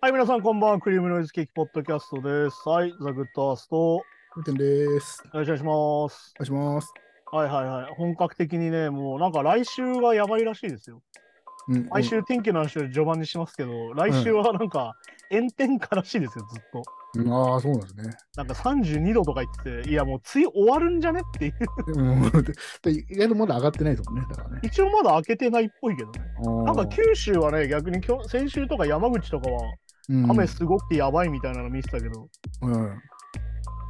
はい、皆さん、こんばんは。クリームノイズケーキポッドキャストです。はい、ザ・グッドアースト、おふうてんです。願いします。お願いします。はいはいはい。本格的にね、もうなんか来週がやばいらしいですよ。うん、毎週天気の話を序盤にしますけど、来週はなんか炎天下らしいですよ、ずっと。うん、ああ、そうなんですね。なんか32度とか言ってて、いやもう梅雨終わるんじゃねっていう。うん、でで意外とまだ上がってないですもんね。だからね。一応まだ開けてないっぽいけどね。ななんか九州はね、逆に今日先週とか山口とかは雨すごくてやばいみたいなの見てたけど、うん、うん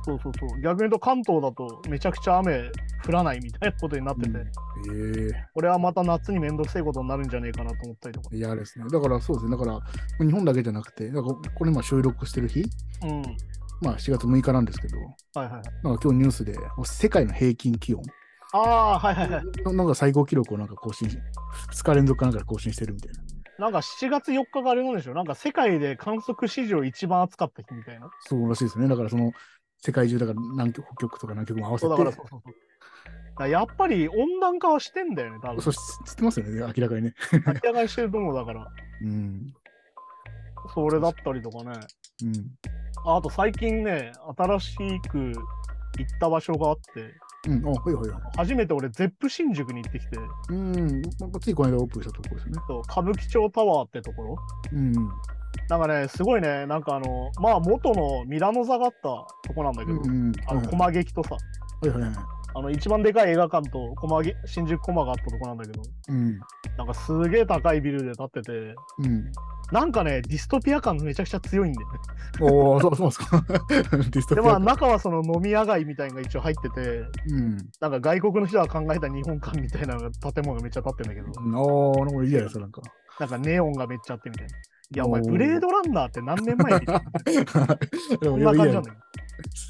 そうそうそう。逆に言うと関東だとめちゃくちゃ雨降らないみたいなことになってて、うんえこれはまた夏にめんどくせえことになるんじゃねえかなと思ったりとか。え嫌ですね。だからそうですね。だから、日本だけじゃなくて、だからこれ今収録してる日、うん。まあ4月6日なんですけど、はいはいはい。なんか今日ニュースで世界の平均気温ああ、はいはいはい。のなんか最高記録をなんか更新し、2日連続かなんかで更新してるみたいな。なんか7月4日があれなんでしょなんか世界で観測史上一番暑かった日みたいな。そうらしいですね。だからその世界中だから南極、北極とか南極も合わせて、だからそうやっぱり温暖化はしてんだよね、多分。そう知ってますよね、明らかにね。明らかにしてると思うだから。うん。それだったりとかね。うん。ああと最近ね、新しく行った場所があって、うん、あ、はいはいはい。初めて俺、ゼップ新宿に行ってきて、うん、なんかついこの間オープンしたところですよね。そう歌舞伎町タワーってところ。うん。なんかね、すごいね、なんかあの、まあ元のミラノ座があったとこなんだけど、うん、あの、はい駒劇とさ、はいはいはい。あの、一番でかい映画館と駒劇新宿駒があったとこなんだけど、うん。なんかすげえ高いビルで建ってて、うん。なんかね、ディストピア感めちゃくちゃ強いんだよね。おお、そうそうですか。ディストで、ピアまあ中はその飲み屋街みたいなのが一応入ってて、うん。なんか外国の人が考えた日本館みたいな建物がめっちゃ建ってんだけど、ああ、なんかいいじゃないですか、なんか。なんかネオンがめっちゃあってみたいな。いや、お前、ブレードランナーって何年前に でこんな感じなんだよ。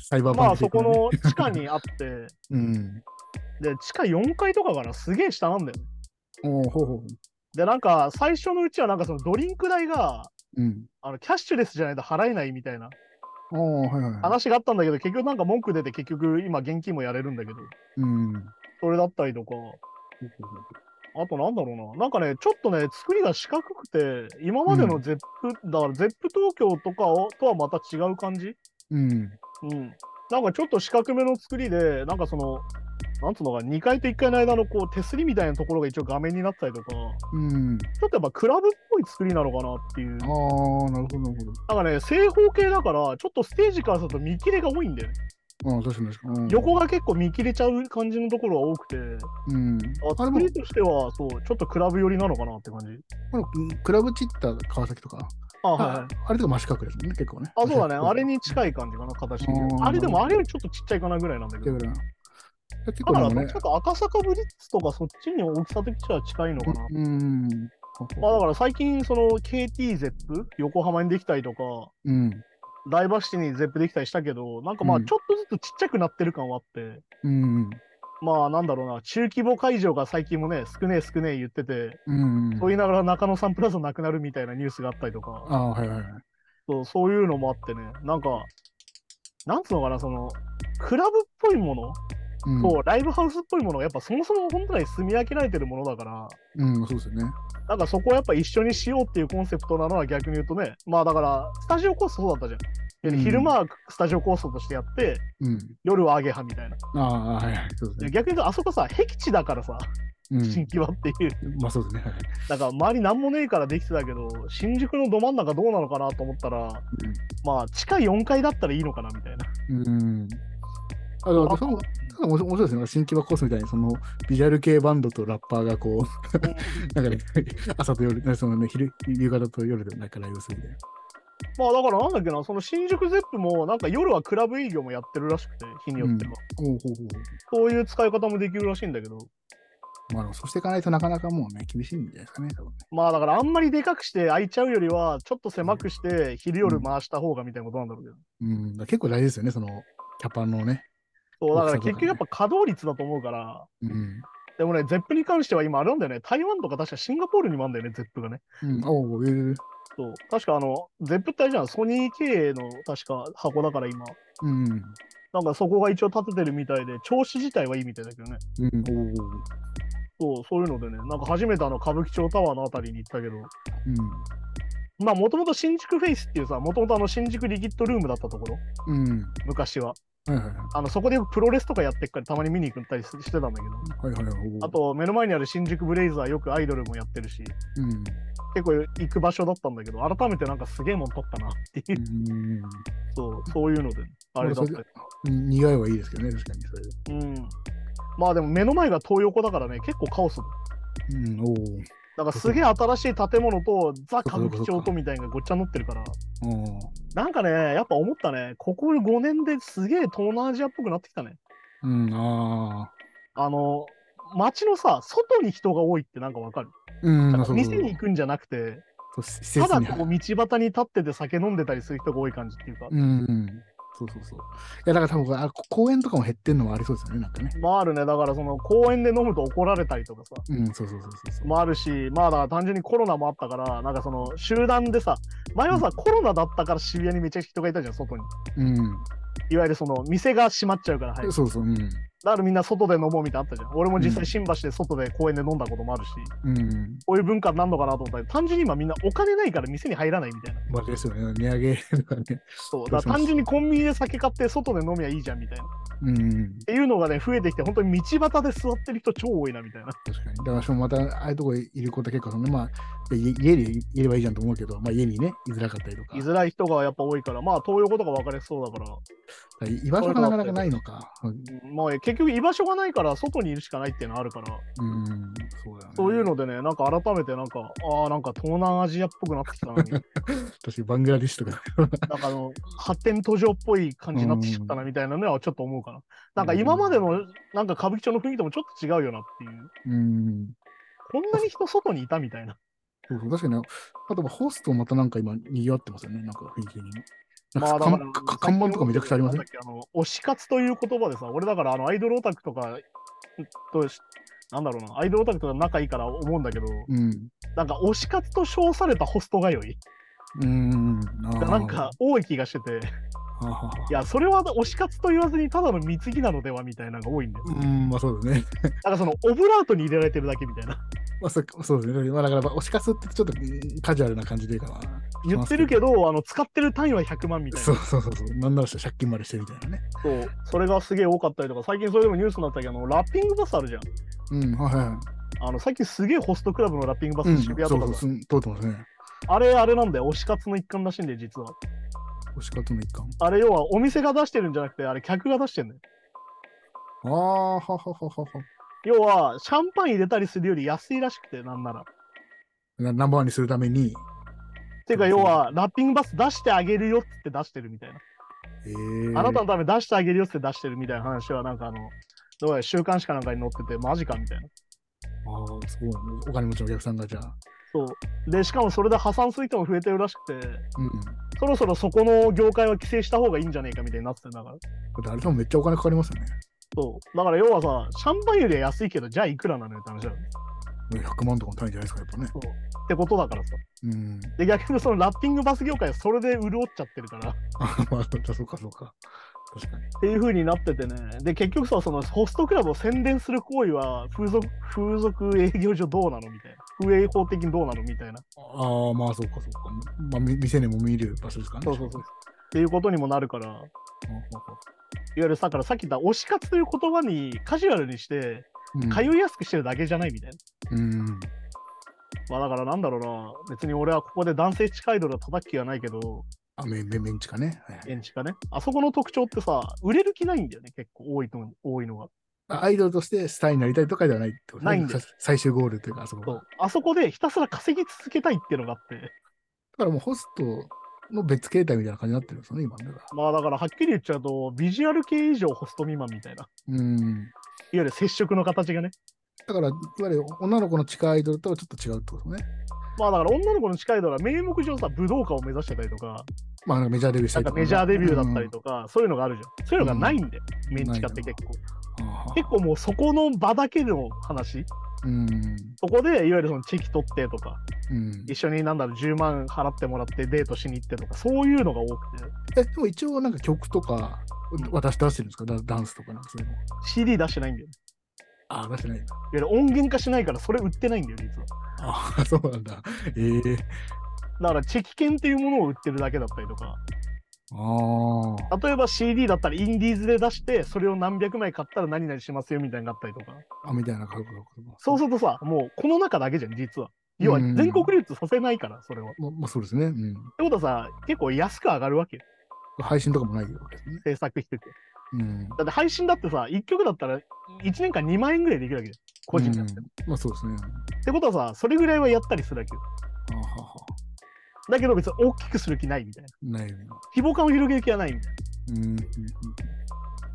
サイバーまあ、そこの地下にあって、うん。で、地下4階とかからすげえ下なんだよね。おお、ほうほう。で、なんか、最初のうちは、なんかそのドリンク代が、うん。あのキャッシュレスじゃないと払えないみたいな。話があったんだけど、結局なんか文句出て、結局今現金もやれるんだけど、うん。それだったりとか、あとなんだろうな、なんかね、ちょっとね、作りが四角くて、今までのゼップ、だからゼップ東京とかをとはまた違う感じ？うん。うん。なんかちょっと四角めの作りで、なんかその、なんつうのか、2階と1階の間のこう手すりみたいなところが一応画面になったりとか、うん。ちょっとやっぱクラブっぽい作りなのかなっていう。ああ、なるほど、なるなんかね、正方形だから、ちょっとステージからすると見切れが多いんだよね。ああ、確かに確かに。うん横が結構見切れちゃう感じのところが多くて、うん。あ作りとしては、そう、ちょっとクラブ寄りなのかなって感じ。クラブチッタ川崎とか。あ、はいはい。あれとか真四角ですもんね、結構ね。あ、そうだね。あれに。に近い感じかな、形あれでもあれよりちょっとちっちゃいかなぐらいなんだけど。だからねどっちか赤坂ブリッツとかそっちに大きさ的には近いのかな。うん。まあだから最近その KT ゼップ横浜にできたりとか、うん。ダイバーシティにゼップできたりしたけど、なんかまあうんちょっとずつちっちゃくなってる感はあって、うん。まあなんだろうな、中規模会場が最近もね、少ねえ少ねえ言ってて、うん。そう言いながら中野サンプラザなくなるみたいなニュースがあったりとか、ああ、はいはいはい。そうそういうのもあってね、なんか、なんつうのかな、その、クラブっぽいものうんとライブハウスっぽいものがやっぱそもそも本当に住み分けられてるものだから、うん、そうですよね。なんかそこをやっぱ一緒にしようっていうコンセプトなのは逆に言うとね、まあだから、スタジオコーストそうだったじゃん。うん昼間はスタジオコーストとしてやって、うん。夜はアゲハみたいな。ああ、はいはい。そうですね。で逆に言うと、あそこさ、僻地だからさ、うん新規はっていう。まあそうですね。だから周りなんもねえからできてたけど、新宿のど真ん中どうなのかなと思ったら、まあ地下4階だったらいいのかなみたいな。うん。あの、面白面白いですね。新規場コースみたいに、その、ビジュアル系バンドとラッパーがこう、なんかね、朝と夜、そのね、昼、夕方と夜でなんかライブするみたいな。まあだからなんだっけな、その新宿ゼップもなんか夜はクラブ営業もやってるらしくて、日によっては。おうほうほうそういう使い方もできるらしいんだけど、まあそうしていかないとなかなかもうね、厳しいんじゃないですかね、多分ね。まあだからあんまりでかくして開いちゃうよりは、ちょっと狭くして昼夜回した方がみたいなことなんだろうけど。うん、だから結構大事ですよね、その、キャパのね。そうだから結局やっぱ稼働率だと思うから、うん。でもね、 Zepp に関しては今あれなんだよね、台湾とか確かシンガポールにもあるんだよね、 Zepp がね。うん、おうえー、そう。確かあの、 Zepp ってあれじゃん、ソニー経営の確か箱だから今。うん。なんかそこが一応立ててるみたいで、調子自体はいいみたいだけどね。うん、おうそう、そういうのでね、なんか初めてあの歌舞伎町タワーのあたりに行ったけど、うん。まあもともと新宿フェイスっていうさ、もともとあの新宿リキッドルームだったところ、うん。昔は。はいはいはい。あのそこでプロレスとかやってっからたまに見に行ったりししてたんだけど、はいはいはい。あ、と目の前にある新宿ブレイザーよくアイドルもやってるし、うん。結構行く場所だったんだけど、改めてなんかすげえもん取ったなっていう、うん。そうそういうので、あれだったり。苦いはいいですけどね、確かにそれで。うん。まあでも目の前が東横だからね、結構カオスだ。うん、おお。だからすげえ新しい建物とザ・歌舞伎町とみたいなのがごっちゃになってるから、おなんかね、やっぱ思ったね、ここ5年ですげえ東南アジアっぽくなってきたね。うん、ああ。あの、街のさ、外に人が多いってなんかわかる？うん、店に行くんじゃなくて、ただこう道端に立ってて酒飲んでたりする人が多い感じっていうか、うん。そうそうそう。いや、だから多分あ、公園とかも減ってんのもありそうですよね、なんかね。まああるね、だからその公園で飲むと怒られたりとかさ、うん、そうそうそうそうそう。もあるし、まあだから単純にコロナもあったから、なんかその集団でさ、前はさ、コロナだったから渋谷にめちゃくちゃ人がいたじゃん、外に。うん。いわゆるその店が閉まっちゃうから、はい。そうそう、うん。だからみんな外で飲もうみたいなのあったじゃん。俺も実うん際新橋で外で公園で飲んだこともあるし、うん。こういう文化になるのかなと思ったら、単純に今みんなお金ないから店に入らないみたいな。まあですよね。値上げとかね。そう。だ単純にコンビニで酒買って外で飲みゃいいじゃんみたいな。っうん。ていうのがね、増えてきて、本当に道端で座ってる人超多いなみたいな。確かに。だからまた、ああいうとこいることは結構そのね、まあ、い家にいればいいじゃんと思うけど、まあ家にね、居づらかったりとか。居づらい人がやっぱ多いから、まあ東横とか分かりやすそうだから、居場所がなかなかないのか。まあ結局居場所がないから外にいるしかないっていうのあるから、うんそうだよね。そういうのでね、なんか改めてなんか、ああ、なんか東南アジアっぽくなってきたなみたいな。確かにバングラディッシュとか。なんかあの発展途上っぽい感じになってきちゃったなみたいなのはちょっと思うかな。なんか今までのなんか歌舞伎町の雰囲気ともちょっと違うよなっていう。うん。こんなに人外にいたみたいな。そうそう確かに、あとはホストまたなんか今、賑わってますよね、なんか雰囲気的に。まあ看板とかめちゃくちゃありません？推し活という言葉でさ、俺だからあのアイドルオタクとかとし、なんだろうな、アイドルオタクとか仲いいから思うんだけど、うん。なんか推し活と称されたホスト通い？うん。なんか、多い気がしてて、いや、それは推し活と言わずにただの貢ぎなのではみたいなのが多いんだよ。うん、まあそうですね。なんかそのオブラートに入れられてるだけみたいな。まあそうそうですね。まあだから、押しかすってちょっとうんカジュアルな感じでいいかな。言ってるけど、あの使ってる単位は100万みたいな。そうそうそうそう。なんなら借金までしてみたいなね。そう、それがすげえ多かったりとか、最近それでもニュースになったけど、あのラッピングバスあるじゃん。うん、はいはい。あの最近すげえホストクラブのラッピングバス、うん、渋谷とかさそうそう、す通ってますね。あれ、あれなんだよ、推し活の一環らしいんで、実は。押し方の一環。あれ、要はお店が出してるんじゃなくて、あれ、客が出してるんだよ。ああ、ははははは。要は、シャンパン入れたりするより安いらしくて、なんなら。なナンバーワンにするために。ていうか、要は、ラッピングバス出してあげるよって出してるみたいな。えー、あなたのために出してあげるよって出してるみたいな話は、なんかあの、どうや週刊誌かなんかに載ってて、マジかみたいな。ああ、そうなんだ。お金持ちのお客さんがじゃあ。そう。で、しかもそれで破産する人も増えてるらしくて、うん。そろそろそこの業界は規制した方がいいんじゃねえかみたいになっててんだから。あれ多分めっちゃお金かかりますよね。そう。だから要はさ、シャンパンよりは安いけど、じゃあいくらなのよって話だよね。100万とかの単位じゃないですか、やっぱね。そう。ってことだからさ。うん。で、逆にそのラッピングバス業界はそれで潤っちゃってるから。まあ、そうかそうか。確かに。ていう風になっててね。で、結局さ、そのホストクラブを宣伝する行為は風俗、風俗営業上どうなのみたいな。風営法的にどうなのみたいな。ああ、まあそうかそうか。まあ、み店にも見る場所ですかね。そうそうそう。っていうことにもなるから、いわうゆるさ、からさっき言った推し活という言葉にカジュアルにして、ん。通いやすくしてるだけじゃないみたいな。うん。まあだからなんだろうな。別に俺はここで男性地下アイドルを叩く気はないけど、あ、メメメンチかね。はいエンチかね。あそこの特徴ってさ、売れる気ないんだよね、結構多いの多いのが。あアイドルとしてスターになりたいとかではないってことねないんだよさ最終ゴールというか、あそこがそう。あそこでひたすら稼ぎ続けたいっていうのがあって、だからもうホストの別形態みたいな感じになってるんですよね、今ね。だからまあだからはっきり言っちゃうと、ビジュアル系以上ホスト未満みたいな。うん。いわゆる接触の形がね。だから、いわゆる女の子の地下アイドルとはちょっと違うってことね。まあだから女の子の近いのは名目上さ、武道家を目指してたりとか、まあ、なんかメジャーデビューしたりとかメジャーデビューだったりとか、そういうのがあるじゃん。そういうのがないんで、メンチカって結構。結構もうそこの場だけの話。うん。そこでいわゆるそのチェキ取ってとか、うん。一緒になんだろう、10万払ってもらってデートしに行ってとか、そういうのが多くて、え、でも一応なんか曲とか、うん私出してるんですか？ダダンスとかなんかそういうの。CD 出してないんだよね。ああ、出してないんだ。いわゆる音源化しないからそれ売ってないんだよ、実は。ああ、そうなんだ。ええだからチェキ券っていうものを売ってるだけだったりとか、ああ。例えば CD だったらインディーズで出して、それを何百枚買ったら何々しますよみたいになったりとか。あ、みたいなことか。そうするとさ、もうこの中だけじゃん、実は。要はうん全国流通させないから、それは。っままあ、そうですね。うん。てことはさ、結構安く上がるわけよ、配信とかもないわけですね。制作してて。うん。だって配信だってさ、1曲だったら1年間2万円ぐらいできるわけじゃん。個人でやっても。まあそうですね。ってことはさ、それぐらいはやったりするわけよ。あはは。だけど別に大きくする気ないみたいな。ないよね。規模感を広げる気はないみたいな。うん。うん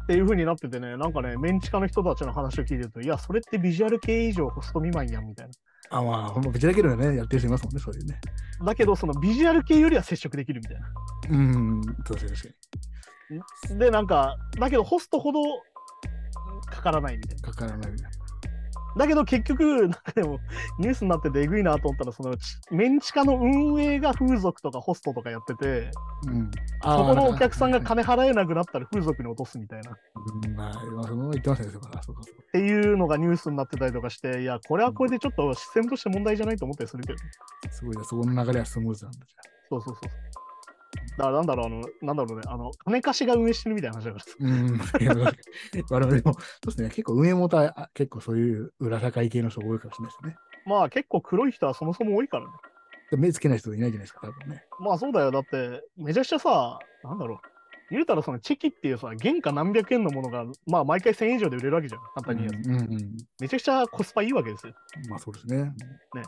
っていう風になっててね、なんかね、メンチカの人たちの話を聞いてると、いや、それってビジュアル系以上ホスト未満やんみたいな。あ、まあ、ほんま、ぶちだけでね、やってる人いますもんね、そういうね。だけど、そのビジュアル系よりは接触できるみたいな。うん。確かに確かで、なんか、だけどホストほどかからないみたいな。に。かからないみたいだけど結局、なんかでも、ニュースになっててえぐいなと思ったら、その、ちメンチカの運営が風俗とかホストとかやってて、な。うん。そこのお客さんがか。金払えなくなったら風俗に落とすみたいな。っうん、まあ、まあその言ってましたね、そうか、そうか、そうか。ていうのがニュースになってたりとかして、いや、これはこれでちょっとシステムとして問題じゃないと思ったりするけど。すごいな、そこの流れはスムーズなんだ、じゃそうそうそう。だからなんだろう、あの、なんだろうね、あの、金貸しが運営してるみたいな話だからさ。うん。我々も、そうですね、結構上元はあ結構そういう裏社会系の人が多いかもしれないですね。まあ結構黒い人はそもそも多いからね。で目つけない人いないじゃないですか、多分ね。まあそうだよ。だって、めちゃくちゃさ、なんだろう。言うたらそのチェキっていうさ、原価何百円のものが、まあ毎回1000円以上で売れるわけじゃん。簡単に言うとうんうんうん。めちゃくちゃコスパいいわけですよ。まあそうですね。ね。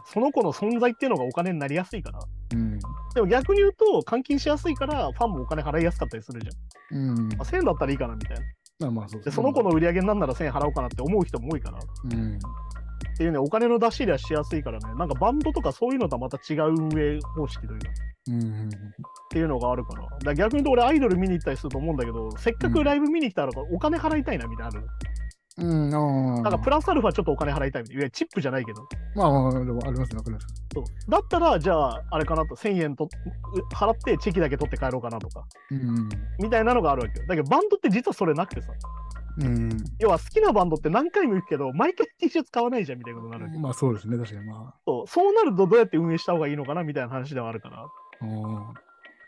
その子の存在っていうのがお金になりやすいから。うん。でも逆に言うと、換金しやすいから、ファンもお金払いやすかったりするじゃん。うん。まあ、1000円だったらいいかなみたいな。まあまあそうでその子の売り上げになんなら1000円払おうかなって思う人も多いから。っうん。ていうね、お金の出し入れはしやすいからね、なんかバンドとかそういうのとはまた違う運営方式というか。うんうん。っていうのがあるから。だから逆に言うと俺アイドル見に行ったりすると思うんだけど、せっかくライブ見に来たらお金払いたいなみたいなのある。うん、ああ。なんかプラスアルファちょっとお金払いたいみたいな。いわゆるチップじゃないけど。まあまあ、でもありますね、わかります。そうだったら、じゃあ、あれかなと、1000円とう払ってチェキだけ取って帰ろうかなとか、うん。みたいなのがあるわけよ。だけどバンドって実はそれなくてさ。うん。要は好きなバンドって何回も行くけど、毎回 T シャツ買わないじゃんみたいなことになるわけよ。まあそうですね、確かにまそうそうなるとどうやって運営した方がいいのかなみたいな話ではあるから。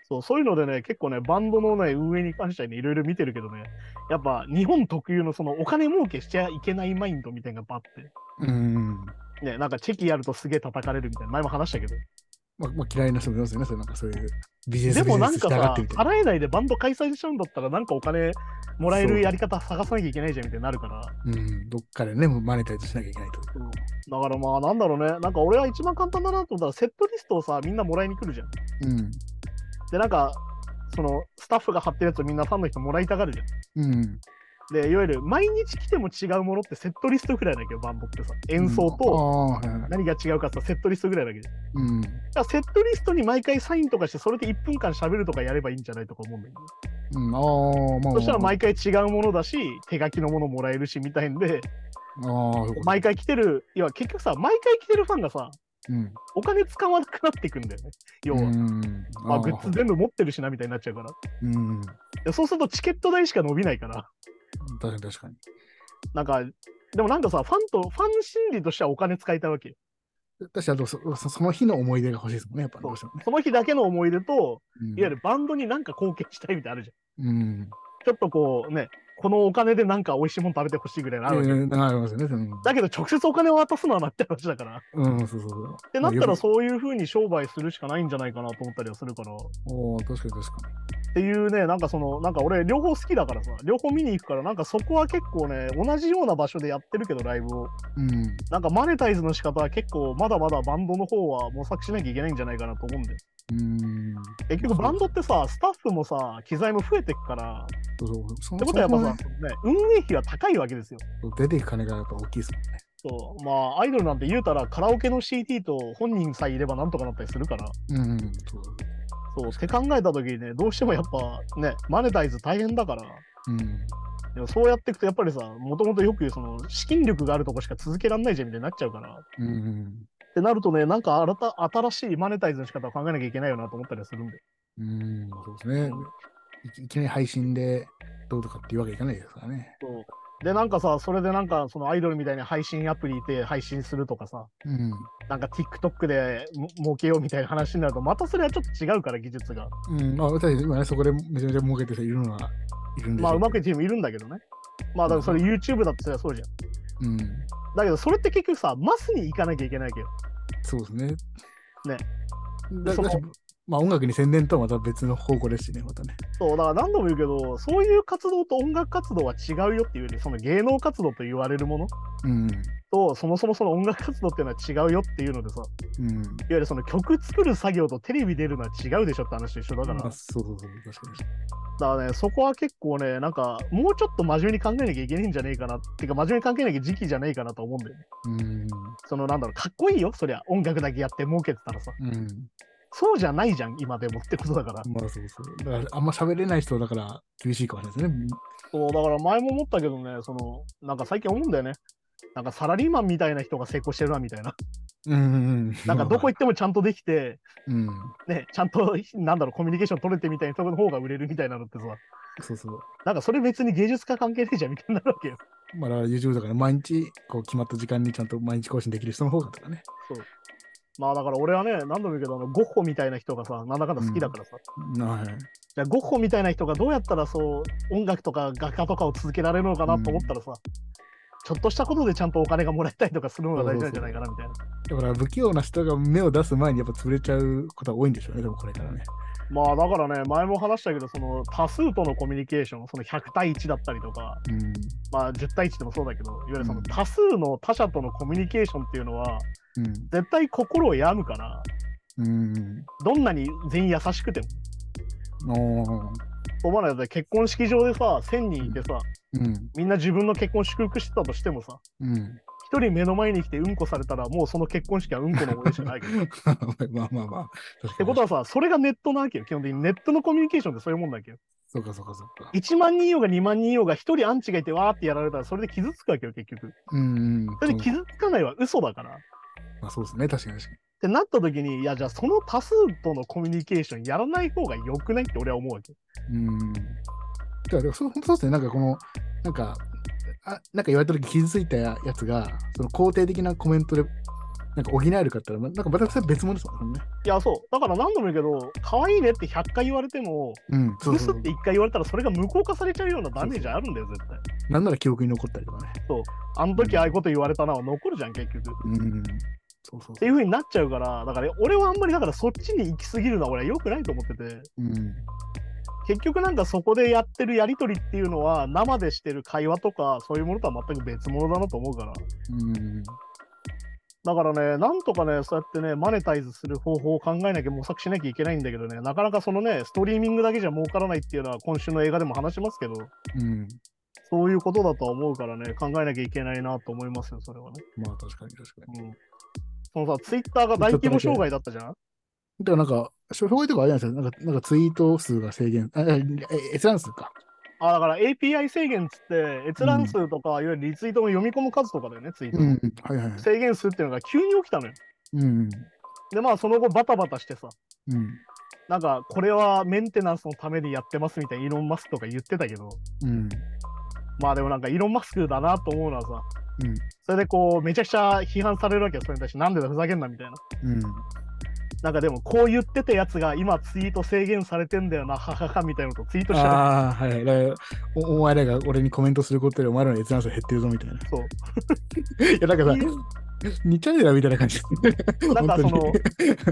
そうそういうのでね、結構ね、バンドのね、運営に関してはね、いろいろ見てるけどね、やっぱ日本特有のそのお金儲けしちゃいけないマインドみたいなのがバって、うん。ね、なんかチェキやるとすげえ叩かれるみたいな、前も話したけど、まあ、まあ、嫌いな人もいますよね、そういうなんかそういうビジネスでもなんかさ。払えないでバンド開催しちゃうんだったら、なんかお金もらえるやり方探さなきゃいけないじゃんみたいになるから、うん、どっかでね、もうマネタイズしなきゃいけないと。だからまあなんだろうね、なんか俺は一番簡単だなと思ったら、セットリストをさ、みんなもらいに来るじゃん。うん。で、なんか、そのスタッフが貼ってるやつをみんなファンの人もらいたがるじゃん。うん。で、いわゆる毎日来ても違うものってセットリストぐらいだけど、バンドってさ、演奏あと。何が違うかってさセットリストぐらいだけど。うん。だからセットリストに毎回サインとかして、それで1分間喋るとかやればいいんじゃないとか思うんだけど。うん、ああ、まあ。そしたら毎回違うものだし、手書きのものもらえるしみたいんで、あ毎回来てる、いや結局さ、毎回来てるファンがさ、うん。お金使わなくなっていくんだよね。要は。うん。まあ、グッズ全部持ってるしなみたいになっちゃうから。うん。でそうするとチケット代しか伸びないから。確かに確かに。なんか、でもなんかさ、ファンと、ファン心理としてはお金使いたいわけよ。確かにあとそそ、その日の思い出が欲しいですもんね、やっぱどうしてもね。その日だけの思い出と、うんいわゆるバンドになんか貢献したいみたいなのあるじゃん。うん。ちょっとこうね、このお金でなんか美味しいもの食べてほしいぐらいのあるわけよ。えーありますよね。うんだけど直接お金を渡すのはなって話だから。っうん、そうそうそう。てなったらそういう風に商売するしかないんじゃないかなと思ったりはするから。おお確かに確かていうね、なんかその、なんか俺両方好きだからさ、両方見に行くから、なんかそこは結構ね、同じような場所でやってるけど、ライブを。に。うん。なんかマネタイズの仕方は結構まだまだバンドの方は模索しなきゃいけないんじゃないかなと思うんで。うん。結局バンドってさ、スタッフもさ、機材も増えてくから、っそうそう。そてことはやっぱさ、そね、運営費は高いわけですよ。の出ていく金がやっぱ大きいですもんね。そう。まあ、アイドルなんて言うたらカラオケの CD と本人さえいればなんとかなったりするから。うん。そうそう。って考えた時にね、どうしてもやっぱね、マネタイズ大変だから。うん。でもそうやっていくとやっぱりさ、もともとよく言うその資金力があるとこしか続けられないじゃんみたいになっちゃうから。っうん。てなるとね、なんか新た新しいマネタイズの仕方を考えなきゃいけないよなと思ったりはするんで。うん。そうですね。いいきなり配信でどうとかっていうわけいかないですからね。そうで、なんかさ、それでなんか、そのアイドルみたいに配信アプリで配信するとかさ、うん。なんか TikTok でも儲けようみたいな話になると、またそれはちょっと違うから、技術が。うん。まあ、確かに今ね、そこでめちゃめちゃ儲けてる人いるのはいるんでしまあ、ょうまくいってる人もいるんだけどね。まあ、だからそれ YouTube だってそりゃそうじゃん。うん。だけど、それって結局さ、マスに行かなきゃいけないわけよ。そうですね。ね。だまあ音楽に専念とはまた別の方向ですしね、またね。そう、だから何度も言うけど、そういう活動と音楽活動は違うよっていうより、その芸能活動と言われるものうん。と、そもそもその音楽活動っていうのは違うよっていうのでさ、うん。いわゆるその曲作る作業とテレビ出るのは違うでしょって話と一緒だから、まあ、そうそうそう、確かに。だからね、そこは結構ね、なんか、もうちょっと真面目に考えなきゃいけないんじゃねえかなっていうか、真面目に考えなきゃ時期じゃねえかなと思うんだよね。うん。そのなんだろう、かっこいいよ、そりゃ、音楽だけやって儲けてたらさ。うん。そうじゃないじゃん、今でもってことだから。まあそうそう。だからあんま喋れない人だから厳しいかもしれないですね。そう、だから前も思ったけどね、その、なんか最近思うんだよね。なんかサラリーマンみたいな人が成功してるな、みたいな。うんうんうん。なんかどこ行ってもちゃんとできて、うん。ね、ちゃんと、なんだろう、コミュニケーション取れてみたいな人の方が売れるみたいなのってさ、そうそう。なんかそれ別に芸術家関係ねえじゃんみたいになるわけよ。まあ、だ YouTube だから毎日こう決まった時間にちゃんと毎日更新できる人の方がとかね。そう。まあだから俺はね、何度も言うけど、あのゴッホみたいな人がさ、なんだかんだ好きだからさ、はい。じゃあゴッホみたいな人がどうやったらそう、音楽とか画家とかを続けられるのかなと思ったらさ、ちょっとしたことでちゃんとお金がもらえたりとかするのが大事なんじゃないかなみたいな。だから不器用な人が目を出す前にやっぱ潰れちゃうことが多いんでしょうね、でもこれからね。まあだからね、前も話したけど、その多数とのコミュニケーション、その100対1だったりとか、うん。まあ10対1でもそうだけど、いわゆるそのうん多数の他者とのコミュニケーションっていうのは、うん。絶対心を病むから、うん。どんなに全員優しくても。おう思わないと結婚式場でさ、1000人いてさ、うん。みんな自分の結婚祝福してたとしてもさ、うん。一人目の前に来てうんこされたら、もうその結婚式はうんこの思い出しかないけど。っ まあまあまあ。てことはさ、それがネットなわけよ。基本的にネットのコミュニケーションってそういうもんだけ？ど。そうかそうかそうか。1万人いようが2万人いようが、一人アンチがいてわーってやられたら、それで傷つくわけよ、結局。うん。それで傷つかないは嘘だから。っまあそうですね、確かに確かてなった時に、いや、じゃあその多数とのコミュニケーションやらない方が良くないって俺は思うわけ。に。うん。だからそう本当そうですね、なんかこの、なんか、あなんか言われた時傷ついたやつが、その肯定的なコメントで、なんか補えるかって言ったら、なんかまたそれ別物ですもんね。いや、そう。だから何度も言うけど、可愛いねって100回言われても、うん。そうそうそうブスって1回言われたら、それが無効化されちゃうようなダメージあるんだよ、絶対。なんなら記憶に残ったりとかね。あの時ああいうこと言われたのは残るじゃん、結局。っうん。そうそうていう風になっちゃうから、だから俺はあんまりだからそっちに行き過ぎるのは俺は良くないと思ってて、うん。結局なんかそこでやってるやりとりっていうのは生でしてる会話とかそういうものとは全く別物だなと思うから。うん。だからね、なんとかね、そうやってね、マネタイズする方法を考えなきゃ模索しなきゃいけないんだけどね、なかなかそのね、ストリーミングだけじゃ儲からないっていうのは今週の映画でも話しますけど、うん。そういうことだとは思うからね、考えなきゃいけないなと思いますよ、それはね。まあ確かに確かに。うん。そのさ、ツイッターが大規模障害だったじゃん？だからなんか、障害とかあれなんですよ。なんか、なんかツイート数が制限、あ、ええ閲覧数か。あ、だから API 制限っつって、閲覧数とか、いわゆるリツイートの読み込む数とかだよね、ツイートの。うん。はいはいはい。制限数っていうのが急に起きたのよ。うん。で、まあ、その後バタバタしてさ、うん。なんか、これはメンテナンスのためにやってますみたいにイーロン・マスクとか言ってたけど、うん。まあでもなんかイーロン・マスクだなと思うのはさ、うん。それでこう、めちゃくちゃ批判されるわけよ、それに対して、なんでだ、ふざけんなみたいな。うん。なんかでも、こう言ってたやつが今ツイート制限されてんだよな、はははみたいなことツイートしたら、ああ、はいお前らが俺にコメントすることでお前らの閲覧数減ってるぞみたいな。そう。いや、なんかさ、似ちゃうよなみたいな感じ。なんかその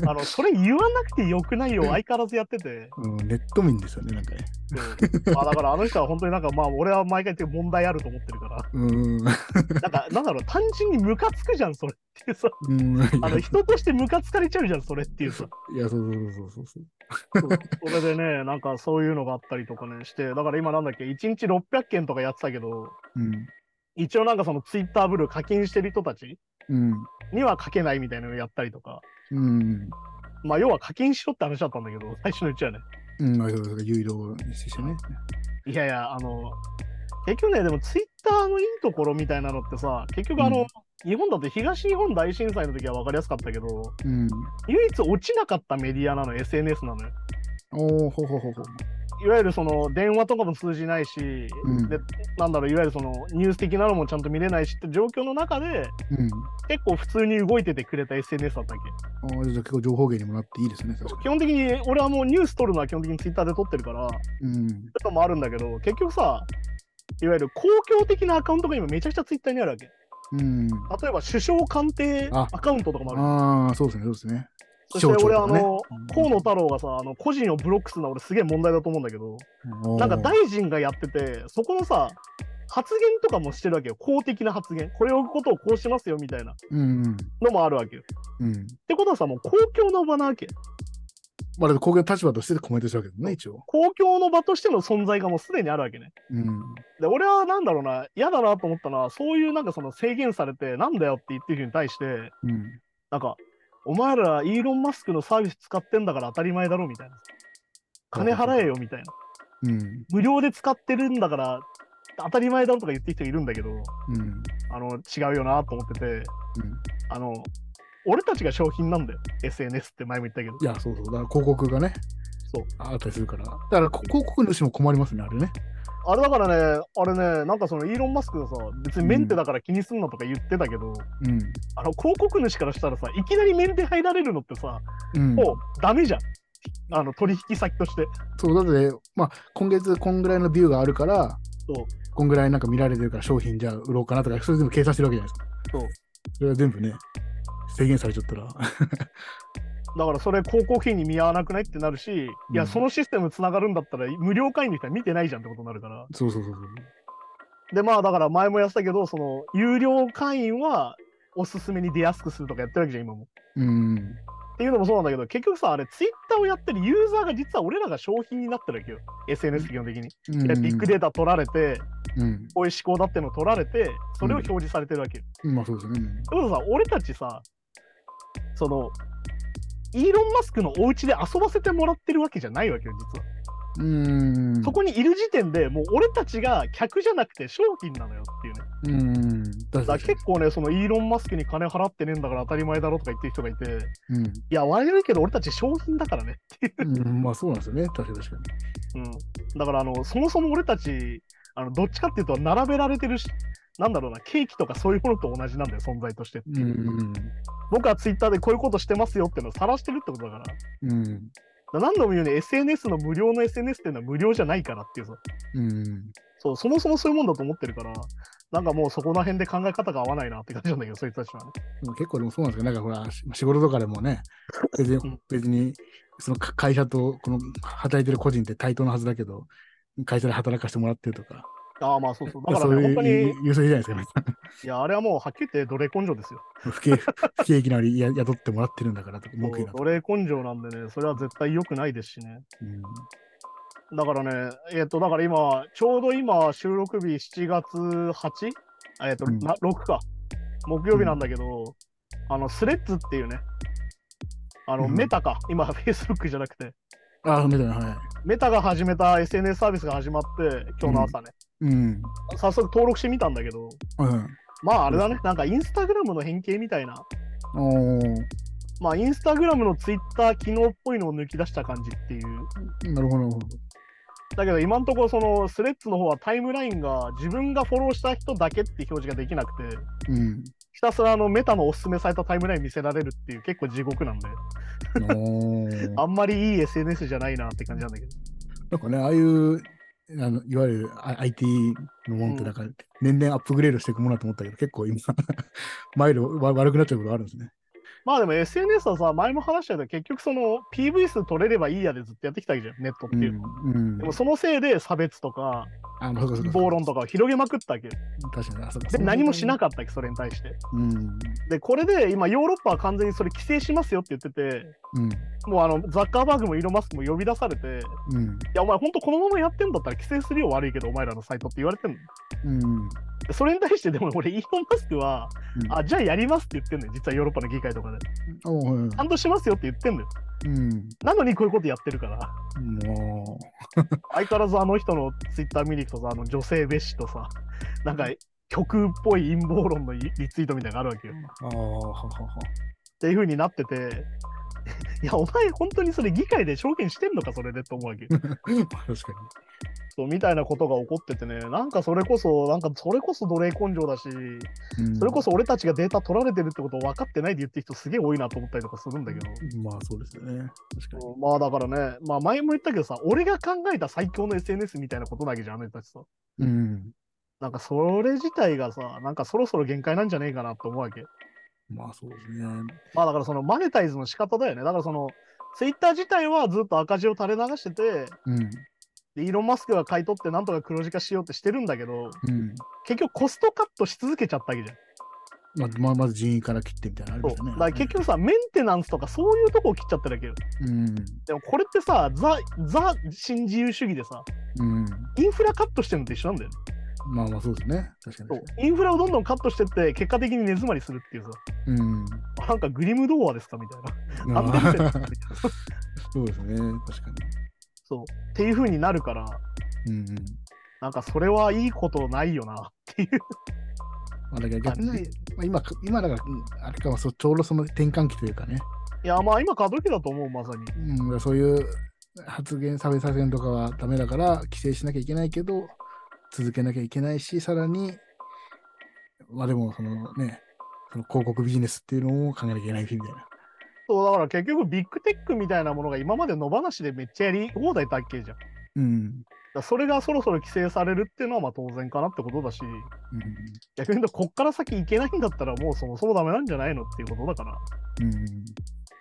あの、それ言わなくてよくない？よ、相変わらずやってて。うん、ネット民ですよね、なんかね。まあだからあの人は本当になんかまあ俺は毎回言って問題あると思ってるから、うん。なんかなんだろう、単純にムカつくじゃん、それってさ、うん。あの人としてムカつかれちゃうじゃん、それっていうさ。いや、そうそうそうそうそう。それでね、なんかそういうのがあったりとかねして、だから今なんだっけ、1日600件とかやってたけど、うん。一応なんかそのツイッターブルー課金してる人たちうん。には書けないみたいなのをやったりとか、うん。まあ要は課金しろって話だったんだけど、最初のうちはね。うん、まあ、そうそう、有料にしてね。いやいや、あの、結局ね、でもツイッターのいいところみたいなのってさ、結局あの、うん日本だと東日本大震災の時は分かりやすかったけど、うん。唯一落ちなかったメディアなの、SNS なのよ。おおほうほうほうほう。いわゆるその電話とかも通じないし、うんでなんだろう、いわゆるそのニュース的なのもちゃんと見れないしって状況の中で、うん。結構普通に動いててくれた SNS だったっけ。ああ、じゃあ結構情報源にもなっていいですね、基本的に、俺はもうニュース撮るのは基本的にツイッターで撮ってるから、に。うん。とかもあるんだけど、結局さ、いわゆる公共的なアカウントが今めちゃくちゃツイッターにあるわけ。うん。例えば首相官邸あアカウントとかもある。ああ、そうですね、そうですね。そして俺、ねの、河野太郎がさ、あの個人をブロックするのは俺すげえ問題だと思うんだけど、なんか大臣がやってて、そこのさ、発言とかもしてるわけよ。公的な発言。これをことをこうしますよみたいなうん。のもあるわけよ。うん。ってことはさ、もう公共の場なわけ。まあ、公共の立場としてコメントしたわけね、一応。公共の場としての存在がもうすでにあるわけね。うん。で、俺はなんだろうな、嫌だなと思ったのは、そういうなんかその制限されて、なんだよって言ってる人に対して、うん。なんか、お前らイーロン・マスクのサービス使ってんだから当たり前だろみたいな。金払えよみたいな。うん。無料で使ってるんだから当たり前だろとか言ってる人いるんだけど、うん。あの、違うよなと思ってて、うん。あの、俺たちが商品なんだよ。SNS って前も言ったけど。いや、そうそう。だから広告がね、そう。あったりするから。だから、こ広告主も困りますね、あれね。あれだからね、あれね、なんかそのイーロン・マスクがさ、別にメンテだから気にすんなとか言ってたけど、うん。あの広告主からしたらさ、いきなりメンテ入られるのってさ、うん。もうダメじゃん。あの取引先として。そう、だって、まあ、今月こんぐらいのビューがあるから、そうこんぐらいなんか見られてるから商品じゃあ売ろうかなとか、それ全部計算してるわけじゃないですか。そう。それは全部ね、制限されちゃったら。だからそれ広告費に見合わなくないってなるし、いや、うんそのシステムつながるんだったら無料会員の人は見てないじゃんってことになるから。そうそうそうそう。で、まあだから前もやってたけど、その有料会員はおすすめに出やすくするとかやってるわけじゃん、今も。うん。っていうのもそうなんだけど、結局さ、あれ、ツイッターをやってるユーザーが実は俺らが商品になってるわけよ。SNS 基本的に。うんでビッグデータ取られて、うん。こういう思考だっての取られて、それを表示されてるわけよ。うんまあそうですね。ってことはさ、俺たちさ、その、イーロン・マスクのお家で遊ばせてもらってるわけじゃないわけよ、実は。うん。そこにいる時点でもう俺たちが客じゃなくて商品なのよっていうね。うん。だから。結構ね、そのイーロン・マスクに金払ってねえんだから当たり前だろとか言ってる人がいて、うん。いや、悪いけど俺たち商品だからねっていう。うん、まあそうなんですよね。確かにうん、だからあの、そもそも俺たち、あのどっちかっていうと、並べられてるし、なんだろうな、ケーキとかそういうものと同じなんだよ、存在としてってに。いうう。ん。僕はツイッターでこういうことしてますよっていうのを晒してるってことだから。うん。ら何度も言うね、SNS の無料の SNS っていうのは無料じゃないからっていうさ。うん。そう、そもそもそういうもんだと思ってるから、なんかもうそこら辺で考え方が合わないなって感じなんだけど、そいつたちはね。結構でもそうなんですけど、なんかほら、し仕事とかでもね、別にうん別にそのか会社とこの働いてる個人って対等なはずだけど、会社で働かせてもらってるとか、ああ、まあそうそう。だからね、本当に、いうい優勢じゃないですか、皆さんや、あれはもうはっきり言って奴隷根性ですよ。不景 不景気なりや雇ってもらってるんだからと奴隷根性なんでね、それは絶対良くないですしね。だからね、えっ、と、だから今、ちょうど今、収録日7月 8? えっ、と、うんな6か。木曜日なんだけど、あの、スレッズっていうね、あの、うんメタか。今、Facebook じゃなくて、うん。ああ、みたいな、はい。メタが始めた SNS サービスが始まって、今日の朝ね、うん。早速登録してみたんだけど、うん。まああれだね、なんかインスタグラムの変形みたいな、まあインスタグラムのツイッター機能っぽいのを抜き出した感じっていう。なるほど、なるほど。だけど今のところそのスレッズの方はタイムラインが自分がフォローした人だけって表示ができなくて、うん。ひたすらあのメタのおすすめされたタイムライン見せられるっていう結構地獄なんで、あんまりいい SNS じゃないなって感じなんだけど。なんかね、ああいう、あのいわゆるあ IT のもんって、なんか、年々アップグレードしていくものだと思ったけど、結構今、マイルわ悪くなっちゃうことあるんですね。まあでも SNS はさ、前も話したけど結局その PV 数取れればいいやでずっとやってきたわけじゃん、ネットってういう。ん。うんでもそのせいで差別とか暴論とかを広げまくったわけよ。確かに、あ、そ。で何もしなかったわけ、それに対して。た。うん。で、これで今ヨーロッパは完全にそれ規制しますよって言ってて、うん。もうあのザッカーバーグもイーロン・マスクも呼び出されて、いうん。や、お前本当このままやってんだったら規制するよ悪いけど、お前らのサイトって言われてんの。うん。でそれに対してでも俺、イーロン・マスクは、うんあ、じゃあやりますって言ってんのよ、実はヨーロッパの議会とかで。おはいはいちゃんとしますよって言ってんのよ。うん。なのにこういうことやってるから。も相変わらずあの人のツイッター見に行くとさ、あの女性蔑視とさ、なんか極っぽい陰謀論のリリツイートみたいなのがあるわけよ。っていう風になってて、いや、お前、本当にそれ議会で証言してんのか、それでと思うわけ。ま あ確かそうみたいなことが起こっててね、なんかそれこそ、なんかそれこそ奴隷根性だし、に。うんそれこそ俺たちがデータ取られてるってことを分かってないで言ってる人すげえ多いなと思ったりとかするんだけど。まあそうですよね。確かに。うんまあだからね、まあ前も言ったけどさ、俺が考えた最強の SNS みたいなことなわけじゃん、あの人たちさ。うん。なんかそれ自体がさ、なんかそろそろ限界なんじゃねえかなと思うわけ。まあそうですね。まあだからそのマネタイズの仕方だよね。だからその、ツイッター自体はずっと赤字を垂れ流してて、うん。でイーロン・マスクが買い取ってなんとか黒字化しようってしてるんだけど、うん。結局コストカットし続けちゃったわけじゃん。まあ、まず人員から切ってみたいなね。だから結局さ、メンテナンスとかそういうとこを切っちゃってるわけよ。うん。でもこれってさ、ザ、ザ新自由主義でさ、うん。インフラカットしてるのと一緒なんだよね。まあまあそうですね。確かにそう。インフラをどんどんカットしてって、結果的に根詰まりするっていうさ、うん。あなんかグリム童話ですかみたいな。そうですね。確かそう。っていう風になるから、に。うんうん。なんかそれはいいことないよなっていう。まあ、だから逆に、まあ、今、今だから、うんあれかもそう、ちょうどその転換期というかね、いや、まあ今過渡期だと思う、まさに。うん、そういう発言、差別発言とかはダメだから、規制しなきゃいけないけど、続けなきゃいけないし、さらに、まあでも、そのね、その広告ビジネスっていうのを考えなきゃいけないしみたいな。そう、だから結局ビッグテックみたいなものが今まで野放しでめっちゃやり放題だっけじゃん。うん。らそれがそろそろ規制されるっていうのはまあ当然かなってことだし、うん逆に言うとこっから先行けないんだったらもうそもそもダメなんじゃないのっていうことだから。うん。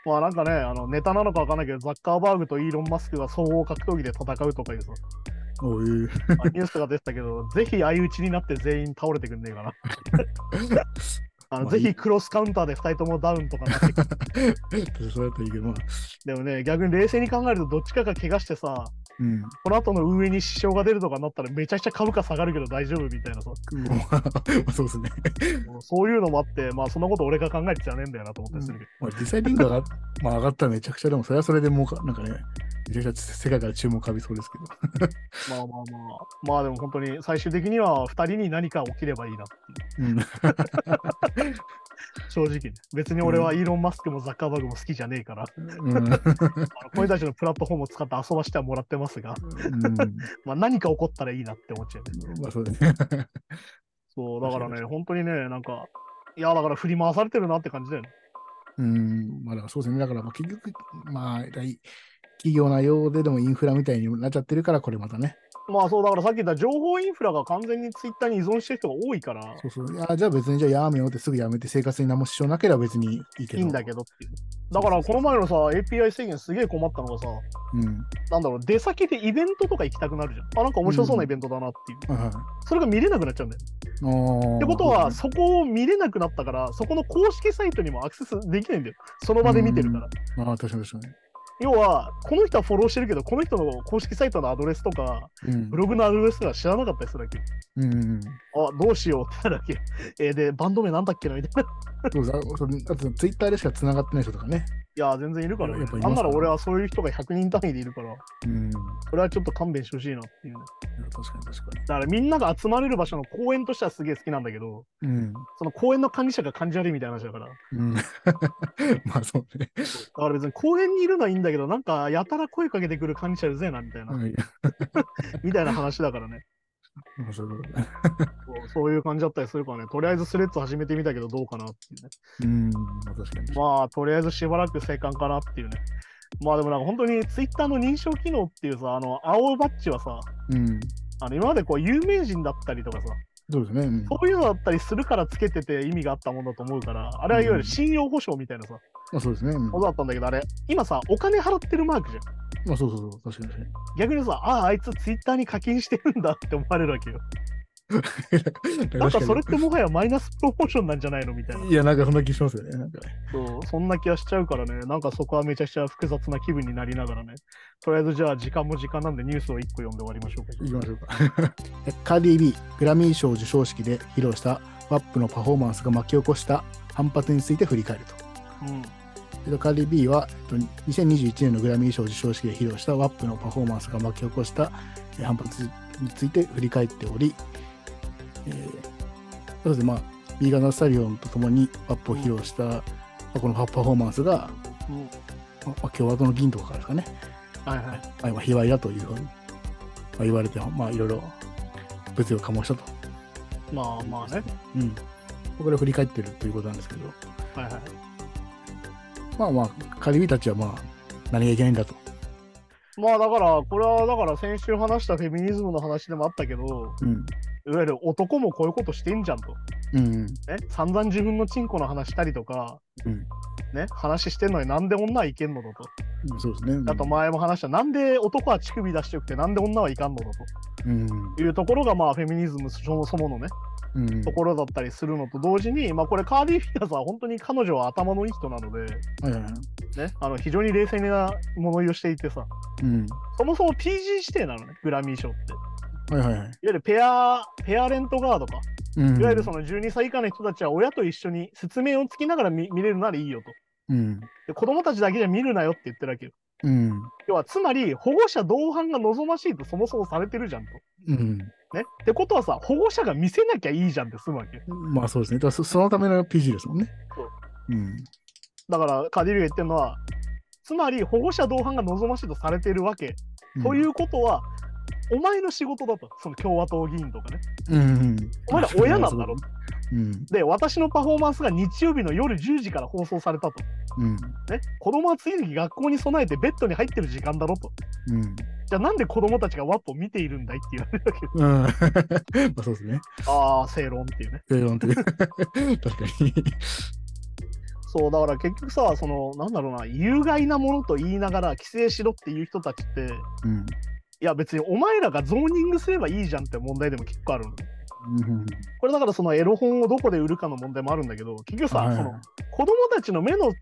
まあなんかね、あのネタなのかわかんないけど、ザッカーバーグとイーロン・マスクが総合格闘技で戦うとかいうさ、いニュースが出てたけど、ぜひ相打ちになって全員倒れてくんねえかな。あのまあぜひクロスカウンターで2人ともダウンとかなってくる そうやったらいいけど、まあ、でもね、逆に冷静に考えるとどっちかが怪我してさ、うん。この後の運営に支障が出るとかになったらめちゃくちゃ株価下がるけど大丈夫みたいなさ、まあ、そうですね。そういうのもあって、まあそんなこと俺が考えてちゃねえんだよなと思ったりするけど。まあ、実際リンクが、まあ、上がったらめちゃくちゃでも、それはそれでもうか、なんかね、めちゃくちゃ世界から注目浴びそうですけど。まあまあまあ、まあでも本当に最終的には2人に何か起きればいいなっていう。うん。正直ね。別に俺はイーロン・マスクもザッカーバーグも好きじゃねえから、うん。あのたちのプラットフォームを使って遊ばしてはもらってますが、うんまあ何か起こったらいいなって思っちゃうね。まあ、そうですね。そう、だからね、本当にね、なんか、いや、だから振り回されてるなって感じだよね。うん。まあ、だからそうですね。だから、まあ、結局、まあ、大企業なようででもインフラみたいになっちゃってるから、これまたね。まあそう、だからさっき言った情報インフラが完全にツイッターに依存してる人が多いから、そうそう。いや、じゃあ別に、じゃあやめようってすぐやめて生活に何も支障なければ別にいいけど。いいんだけどっていう。だからこの前のさ、API 制限すげえ困ったのがさ、うん。なんだろう、出先でイベントとか行きたくなるじゃん。あ、なんか面白そうなイベントだなっていう。はいはい。それが見れなくなっちゃうんだよ。っってことは、そこを見れなくなったから、そこの公式サイトにもアクセスできないんだよ。その場で見てるから。まあ、確かに確か要は、この人はフォローしてるけど、この人の公式サイトのアドレスとか、に。うんブ。ログのアドレスとか知らなかったりするわけよ。うん。あ、どうしようってなるわけよ。えーで、バンド名なんだっけなみたいな。そうそうそうあとツイッターでしか繋がってない人とかね。いや、全然いるからねなんなら俺はそういう人が100人単位でいるから、うん。いそれはちょっと勘弁してほしいなっていうね。や確かに確かだからみんなが集まれる場所の公園としてはすげえ好きなんだけど、に。うん。その公園の管理者が感じ悪いみたいな話だから。だうん。まあそうね。から別に公園にいるのはいいんだけど、なんかやたら声かけてくる管理者うぜえなみたいな、はいみたいな話だからねまあそう。そう。いう感じだったりするからね、とりあえずスレッズ始めてみたけどどうかなっていうね。うん。まあ確かに。まあ、とりあえずしばらく生還かなっていうね。まあでもなんか本当にツイッターの認証機能っていうさ、あの青バッジはさ、うん。あの今までこう有名人だったりとかさ、そうですね。うんそういうのだったりするからつけてて意味があったものだと思うから、あれはいわゆる信用保証みたいなさ、まあそうですね。うんだったんだけど、あれ、今さ、お金払ってるマークじゃん。まあそうそうそう。確かに確かに。逆にさ、ああ、あいつツイッターに課金してるんだって思われるわけよ。なんかそれってもはやマイナスプロモーションなんじゃないのみたいな。いや、なんかそんな気しますよね。なんかねそうそんな気がしちゃうからね、なんかそこはめちゃくちゃ複雑な気分になりながらね。とりあえずじゃあ時間も時間なんでニュースを1個読んで終わりましょうか。行きましょうか。カーディ B、グラミー賞授賞式で披露した WAP のパフォーマンスが巻き起こした反発について振り返ると。うん。えっとカーディ B は、えっと、2021年のグラミー賞授賞式で披露した WAP のパフォーマンスが巻き起こしたえー反発について振り返っており、えーそうでまあ、ビーガンナスタリオンとともに WAP を披露した、まあこのパフォーマンスが、うんまあ、共和党の議員とかからですかね、はいはい。まあ、まあ卑猥だというふうに、まあ、言われて、まあ、いろいろ物議を醸したと。まあまあね。うん。これを振り返ってるということなんですけど、はいはい。まあまあ、カリビたちはまあ、何がいけないんだと。まあだから、これはだから先週話したフェミニズムの話でもあったけど、うん。いわゆる男もこういうことしてんじゃんと。うん。ね、散々自分のチンコの話したりとか、うん。ね、話してんのになんで女はいけんのだと。そうですね。あと前も話した、なんで男は乳首出しておくて、なんで女はいかんのだうん。というところが、まあフェミニズムそもそものね、うん。ところだったりするのと同時に、まあこれカーディ・フィアーズは本当に彼女は頭のいい人なので、はいはいはい。ね、あの非常に冷静な物言いをしていてさ、うん。そもそも PG 指定なのね、グラミー賞って。いわはいはいはい。ゆるペア、ペアレントガードか。うん。いわゆるその12歳以下の人たちは親と一緒に説明をつきながら見見れるならいいよと。うん。で子供たちだけじゃ見るなよって言ってるわけよ。うん。要はつまり保護者同伴が望ましいとそもそもされてるじゃんと。うん。ね。ってことはさ、保護者が見せなきゃいいじゃんって済むわけよ。まあそうですね。だからそそのための PG ですもんね。そううん。だからカディビが言ってるのは、つまり保護者同伴が望ましいとされてるわけ。ということは、お前の仕事だと。その共和党議員とかね。うん。うん。お前ら親なんだろ。うん。で、私のパフォーマンスが日曜日の夜10時から放送されたと。うん。ね。子供は次の日学校に備えてベッドに入ってる時間だろと。うん。じゃあなんで子供たちがワップを見ているんだいって言われるわけよ。うん。まあそうですね。ああ、正論っていうね。正論という。確かに。そう、だから結局さ、その、なんだろうな、有害なものと言いながら規制しろっていう人たちって、うん。いや別にお前らがゾーニングすればいいじゃんって問題でも結構あるの。うん。これだからそのエロ本をどこで売るかの問題もあるんだけど、結局さ、はいその子供たちの目の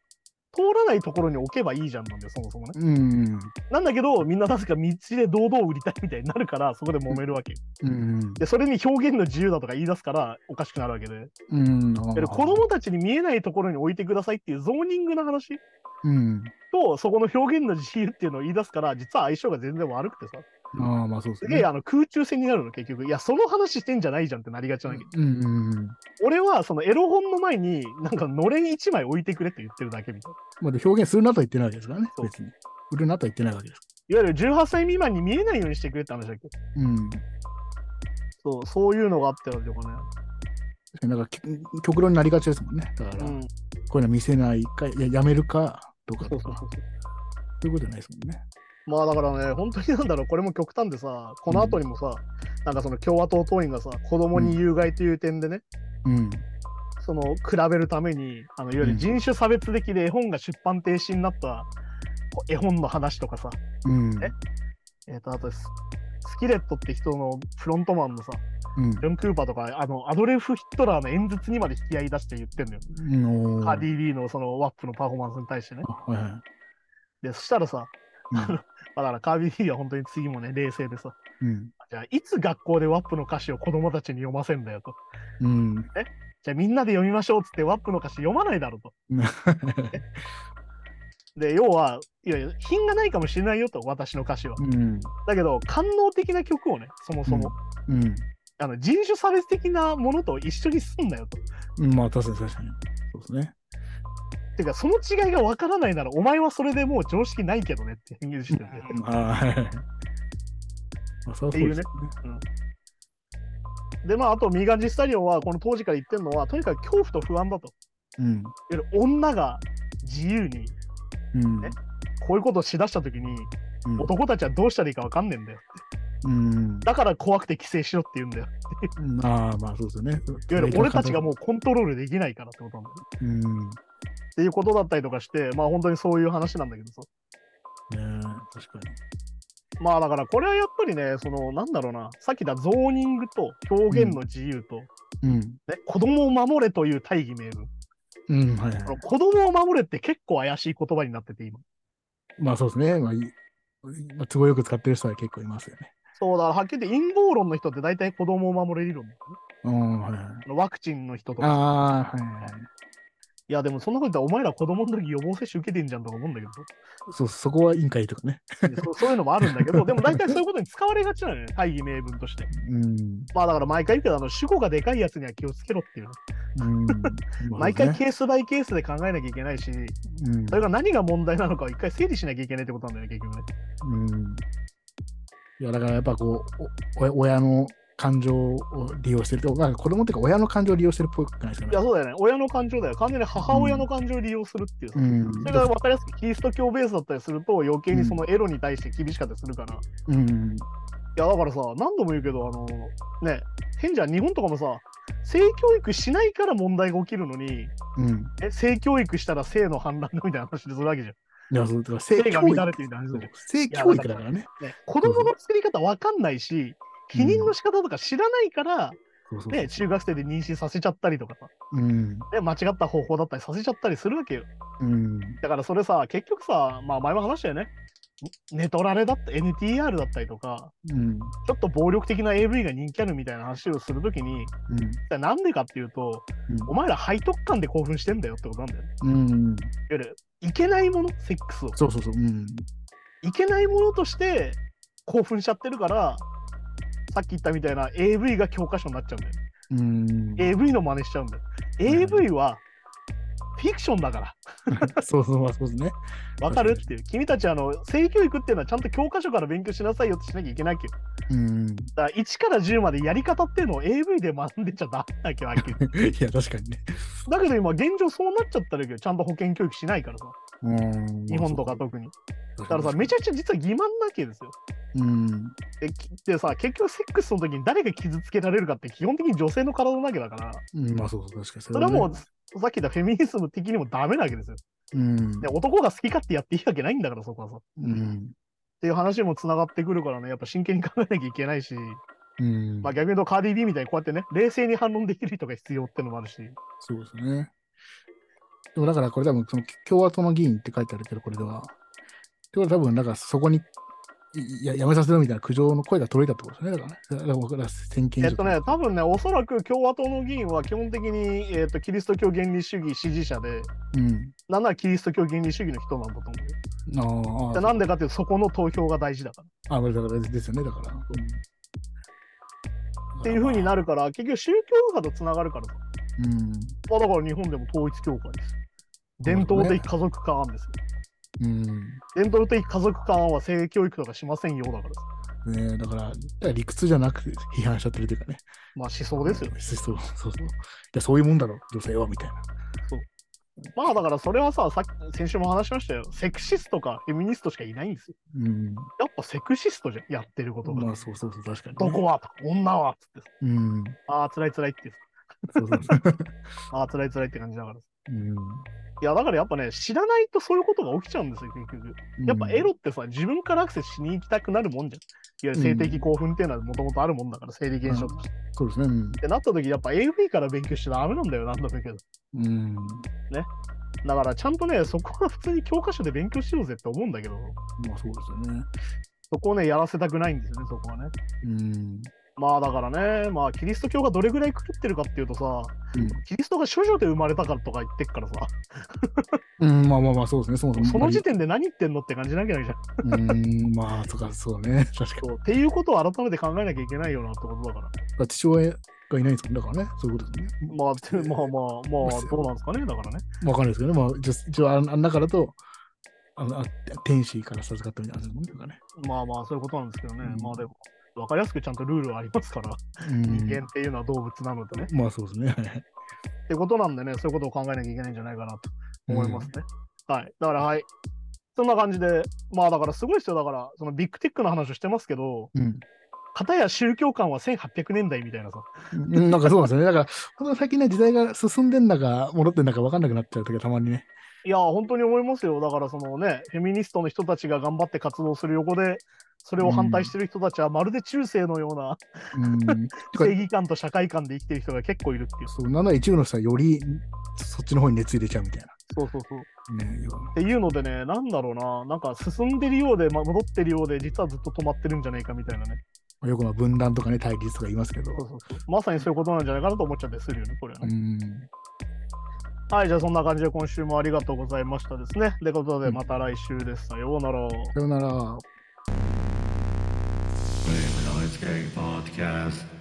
通らないところに置けばいいじゃんなんだよ、そもそもね。うん。なんだけど、みんななぜか道で堂々売りたいみたいになるから、そこで揉めるわけよ。うん。で、それに表現の自由だとか言い出すからおかしくなるわけで。うん。で子供たちに見えないところに置いてくださいっていうゾーニングの話？うん。と、そこの表現の自由っていうのを言い出すから、実は相性が全然悪くてさ、ああ、まあそうですね。すげえあの空中戦になるの、結局。いや、その話してんじゃないじゃんってなりがちなわけ。うん。うん。俺は、そのエロ本の前に、なんかのれん1枚置いてくれって言ってるだけみたいな。まあで表現するなとは言ってないわけですからね。別に。売るなとは言ってないわけです。いわゆる18歳未満に見えないようにしてくれって話だっけうん。そう、そういうのがあってとかね。確かになんかき極論になりがちですもんね。だから、うん。こういうの見せないか、いややめるかとかとか、そうそうそうそう。そういうことじゃないですもんね。まあだからね、本当になんだろう、これも極端でさ、この後にもさ、なんかその共和党党員がさ、子供に有害という点でね、うん。その比べるために、あのいわゆる人種差別的で絵本が出版停止になった絵本の話とかさ、うん。ええっ、と、あとス、スキレットって人のフロントマンのさ、うんジョン・クーパーとか、あの、アドレフ・ヒットラーの演説にまで引き合い出して言ってんのよ。カーディ・ビーのそのワップのパフォーマンスに対してね。はい。で、そしたらさ、うん だからカービィ・は本当に次もね、冷静でさ、うん。じゃあ、いつ学校でワップの歌詞を子供たちに読ませんだよと。うん。じゃあ、みんなで読みましょうっつってワップの歌詞読まないだろうと。で、要は、いやいや、品がないかもしれないよと、私の歌詞は。うん。だけど、官能的な曲をね、そもそも、うん。あの人種差別的なものと一緒にすんなよと。うん。まあ確かに確かに。そうですね。てか、その違いがわからないなら、お前はそれでもう常識ないけどねって言うしてるんだよ。はい。まあそうですよね。で、まあ、あと、ミーガン・ジスタリオンは、この当時から言ってるのは、とにかく恐怖と不安だと。うん。いわゆる女が自由に、うん。ねこういうことをしだしたときに、うん男たちはどうしたらいいかわかんねえんだよ。うん。だから怖くて規制しろって言うんだよ。ああ、まあそうですよね。いわゆる俺たちがもうコントロールできないからってことなんだよ。うん。ねっていうことだったりとかして、まあ本当にそういう話なんだけどさ。え確かに。まあだからこれはやっぱりね、そのなんだろうな、さっき言ったゾーニングと表現の自由と、うん。ね、子供を守れという大義名分。うん、はいはい。子供を守れって結構怪しい言葉になってて今。まあそうですね。まあ、いまあ、都合よく使ってる人は結構いますよね。そうだ、はっきり言って陰謀論の人って大体子供を守れ理論ねうん、はいはい。ワクチンの人とか。ああ、はいはい。いや、でもそんなこと言ったら、お前ら子供の時予防接種受けてんじゃんとか思うんだけど、そう、そこは委員会とかね。そうそういうのもあるんだけど、でも大体そういうことに使われがちなのよね、大義名分として。うん。まあだから毎回言うけど、あの主語がでかいやつには気をつけろっていうね、うん。毎回ね、ケースバイケースで考えなきゃいけないし、うんそれが何が問題なのかを一回整理しなきゃいけないってことなんだよね、結局ね。うん。いや、だからやっぱこう、お親の感情を利用してると、まあ子供っていうか親の感情を利用してるっぽくないですかね。いや、そうだよね。親の感情だよ。完全に母親の感情を利用するっていうさ。うん。それが分かりやすくキリスト教ベースだったりすると余計にそのエロに対して厳しかったりするから。いうん。やだからさ、何度も言うけど、あのね、変じゃん、日本とかもさ、性教育しないから問題が起きるのに、うん。え性教育したら性の反乱だみたいな話でするわけじゃん。いや、そう、性教育乱れてるみたいな話だよ性教育だからね。ね、子供の作り方分かんないし、避妊の仕方とか知らないから、ね、中学生で妊娠させちゃったりとかさ、うん。ね、間違った方法だったりさせちゃったりするわけよ。うん。だからそれさ、結局さ、まあ前も話したよね。ネトラレだった NTR だったりとか、うん。ちょっと暴力的な AV が人気あるみたいな話をするときに、うん。なんでかっていうと、お前ら背徳感で興奮してんだよってことなんだよね。うん。うん。いわゆる、いけないもの、セックスを。そうそうそう。うん。いけないものとして興奮しちゃってるから、さっき言ったみたいな AV が教科書になっちゃうんだよ。うん。AV の真似しちゃうんだよ。AV はフィクションだから。そうそう、まあそうですね。わかるっていう。君たちあの、性教育っていうのはちゃんと教科書から勉強しなさいよってしなきゃいけないわけよ。うん。だから1から10までやり方っていうのを AV で学んでちゃダメなきゃわけよ。いや、確かにね。だけど今現状そうなっちゃったらけど、ちゃんと保険教育しないからさ。うん。日本とか特に。だだからさ、めちゃくちゃ実は欺瞞なわけですよ。うん。でさ、結局セックスの時に誰が傷つけられるかって基本的に女性の体なわけだから、うん、まあそう確かに。それはもう、ねさっき言ったフェミニズム的にもダメなわけですよ。うん。で男が好き勝手やっていいわけないんだから、そこはさ。っうん。ていう話もつながってくるからね、やっぱ真剣に考えなきゃいけないし、うん。まあ逆に言うとカーディビーみたいにこうやってね、冷静に反論できる人が必要ってのもあるし、そうですね。でもだからこれ多分その共和党の議員って書いてあるけど、これでは。ってことは多分、だからそこにいややめさせろみたいな苦情の声が届いたってことですね。だからね。だから僕ら先見えっとね、多分ね、おそらく共和党の議員は基本的に、えっとキリスト教原理主義支持者で、うん。なんならキリスト教原理主義の人なんだと思うよ。あなんでかっていうと、そこの投票が大事だから。あ、あ、だからですよね。だから。うんっていうふうになるから、結局宗教家とつながるからさ。うん。まあ、だから日本でも統一教会です。伝統的家族化案ですよ。うん。伝統的家族化案は性教育とかしませんよだからさ。ねだから、だから理屈じゃなくて批判しちゃってるというかね。まあ思想ですよね。そうそうそうそう。いや、そういうもんだろ、女性は、みたいな。まあだからそれはさ、さっき先週も話しましたよ。セクシストかフェミニストしかいないんですよ。うん。やっぱセクシストじゃん、やってることが。まあ、そうそうそう、確かに、どこは女はっつってさ。うん。ああ、辛い辛いってさ。そうそうそう。ああ、辛い辛いって感じだからさ。うん。いや、だからやっぱね、知らないとそういうことが起きちゃうんですよ、結局。やっぱエロってさ、自分からアクセスしに行きたくなるもんじゃん。いわゆる性的興奮っていうのはもともとあるもんだから、生理現象として。そうですね。うんってなった時、やっぱ AV から勉強しちゃダメなんだよ、なんだけど。うん。だからちゃんとね、そこは普通に教科書で勉強しようぜって思うんだけど、まあ、そうですよね。そこをね、やらせたくないんですよね、そこはね。うん。まあだからね、まあキリスト教がどれぐらい狂ってるかっていうとさ、うんキリストが処女で生まれたからとか言ってっからさ、うん、まあまあまあ、そうですね。そもそも。その時点で何言ってんのって感じなきゃいけないじゃん。うん、まあ、とか、そうね。確かそうっていうことを改めて考えなきゃいけないよなってことだから。に。父親がいないんですもんだからね。そういうことですね。まあ、てまあまあまあ、どうなんですかね、だからね。わかんないですけどね。まあ、一応、あん中だと、あのあ天使から授かったみたいなもんですかね。まあまあ、そういうことなんですけどね。うんまあでも、わかりやすくちゃんとルールはありますから、うん人間っていうのは動物なのでね。まあ、そうですね。ってことなんでね、そういうことを考えなきゃいけないんじゃないかなと思いますね。はい。だから、はい。そんな感じで、まあだからすごいですよ。だから、そのビッグテックの話をしてますけど、うん。片や宗教観は1800年代みたいなさ。うんなんかそうなんですよね。だから、ほんと最近ね、時代が進んでんだか、戻ってんだか分かんなくなっちゃう時がたまにね。いや、本当に思いますよ。だから、そのね、フェミニストの人たちが頑張って活動する横で、それを反対してる人たちはまるで中世のようなうん。正義感と社会観で生きてる人が結構いるっていう。そう、なんなら一部の人はよりそっちの方に熱入れちゃうみたいそうそうそう。な。ねっていうのでね、なんだろうな、なんか進んでるようで、まあ、戻ってるようで、実はずっと止まってるんじゃないかみたいなね。よよくまあ分断とかね、対立とか言いますけど。そうそうそうまさにそういうことなんじゃないかなと思っちゃったりするよね、これはね。うん。はい、じゃあそんな感じで今週もありがとうございましたですね。ということで、また来週です。さようなら。さよなら。Boom Lightscape Podcast.